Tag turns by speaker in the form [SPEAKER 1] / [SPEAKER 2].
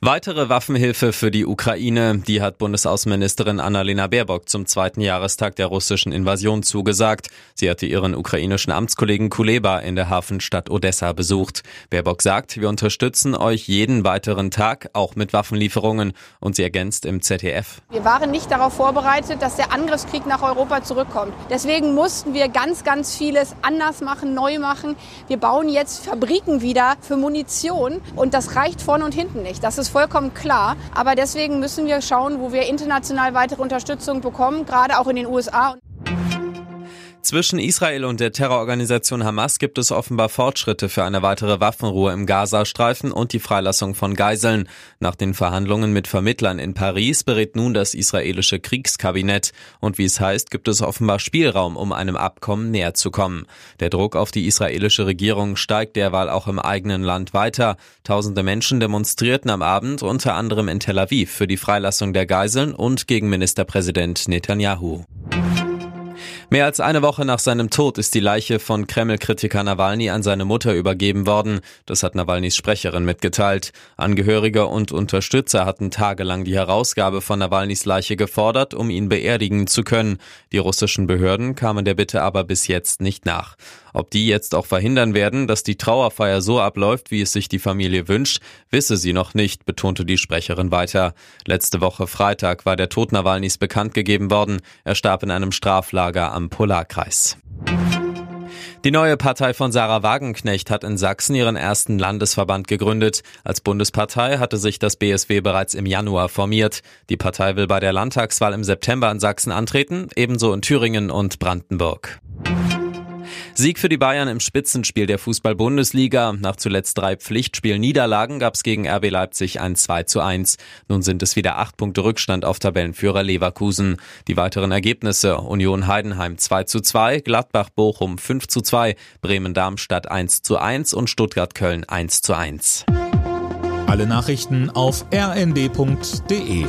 [SPEAKER 1] Weitere Waffenhilfe für die Ukraine, die hat Bundesaußenministerin Annalena Baerbock zum zweiten Jahrestag der russischen Invasion zugesagt. Sie hatte ihren ukrainischen Amtskollegen Kuleba in der Hafenstadt Odessa besucht. Baerbock sagt, wir unterstützen euch jeden weiteren Tag, auch mit Waffenlieferungen. Und sie ergänzt im ZDF.
[SPEAKER 2] Wir waren nicht darauf vorbereitet, dass der Angriffskrieg nach Europa zurückkommt. Deswegen mussten wir ganz, ganz vieles anders machen, neu machen. Wir bauen jetzt Fabriken wieder für Munition und das reicht vorne und hinten nicht. Das ist vollkommen klar. Aber deswegen müssen wir schauen, wo wir international weitere Unterstützung bekommen, gerade auch in den USA.
[SPEAKER 1] Zwischen Israel und der Terrororganisation Hamas gibt es offenbar Fortschritte für eine weitere Waffenruhe im Gazastreifen und die Freilassung von Geiseln. Nach den Verhandlungen mit Vermittlern in Paris berät nun das israelische Kriegskabinett. Und wie es heißt, gibt es offenbar Spielraum, um einem Abkommen näher zu kommen. Der Druck auf die israelische Regierung steigt derweil auch im eigenen Land weiter. Tausende Menschen demonstrierten am Abend unter anderem in Tel Aviv für die Freilassung der Geiseln und gegen Ministerpräsident Netanyahu. Mehr als eine Woche nach seinem Tod ist die Leiche von Kreml-Kritiker Nawalny an seine Mutter übergeben worden. Das hat Nawalnys Sprecherin mitgeteilt. Angehörige und Unterstützer hatten tagelang die Herausgabe von Nawalnys Leiche gefordert, um ihn beerdigen zu können. Die russischen Behörden kamen der Bitte aber bis jetzt nicht nach. Ob die jetzt auch verhindern werden, dass die Trauerfeier so abläuft, wie es sich die Familie wünscht, wisse sie noch nicht, betonte die Sprecherin weiter. Letzte Woche Freitag war der Tod Nawalnys bekannt gegeben worden. Er starb in einem Straflager am Polarkreis. Die neue Partei von Sarah Wagenknecht hat in Sachsen ihren ersten Landesverband gegründet. Als Bundespartei hatte sich das BSW bereits im Januar formiert. Die Partei will bei der Landtagswahl im September in Sachsen antreten, ebenso in Thüringen und Brandenburg. Sieg für die Bayern im Spitzenspiel der Fußball-Bundesliga. Nach zuletzt drei Pflichtspiel-Niederlagen gab es gegen RB Leipzig ein 2 zu 1. Nun sind es wieder acht Punkte Rückstand auf Tabellenführer Leverkusen. Die weiteren Ergebnisse Union Heidenheim 2 zu 2, Gladbach Bochum 5 zu 2, Bremen Darmstadt 1 zu 1 und Stuttgart Köln 1 zu 1.
[SPEAKER 3] Alle Nachrichten auf rnd.de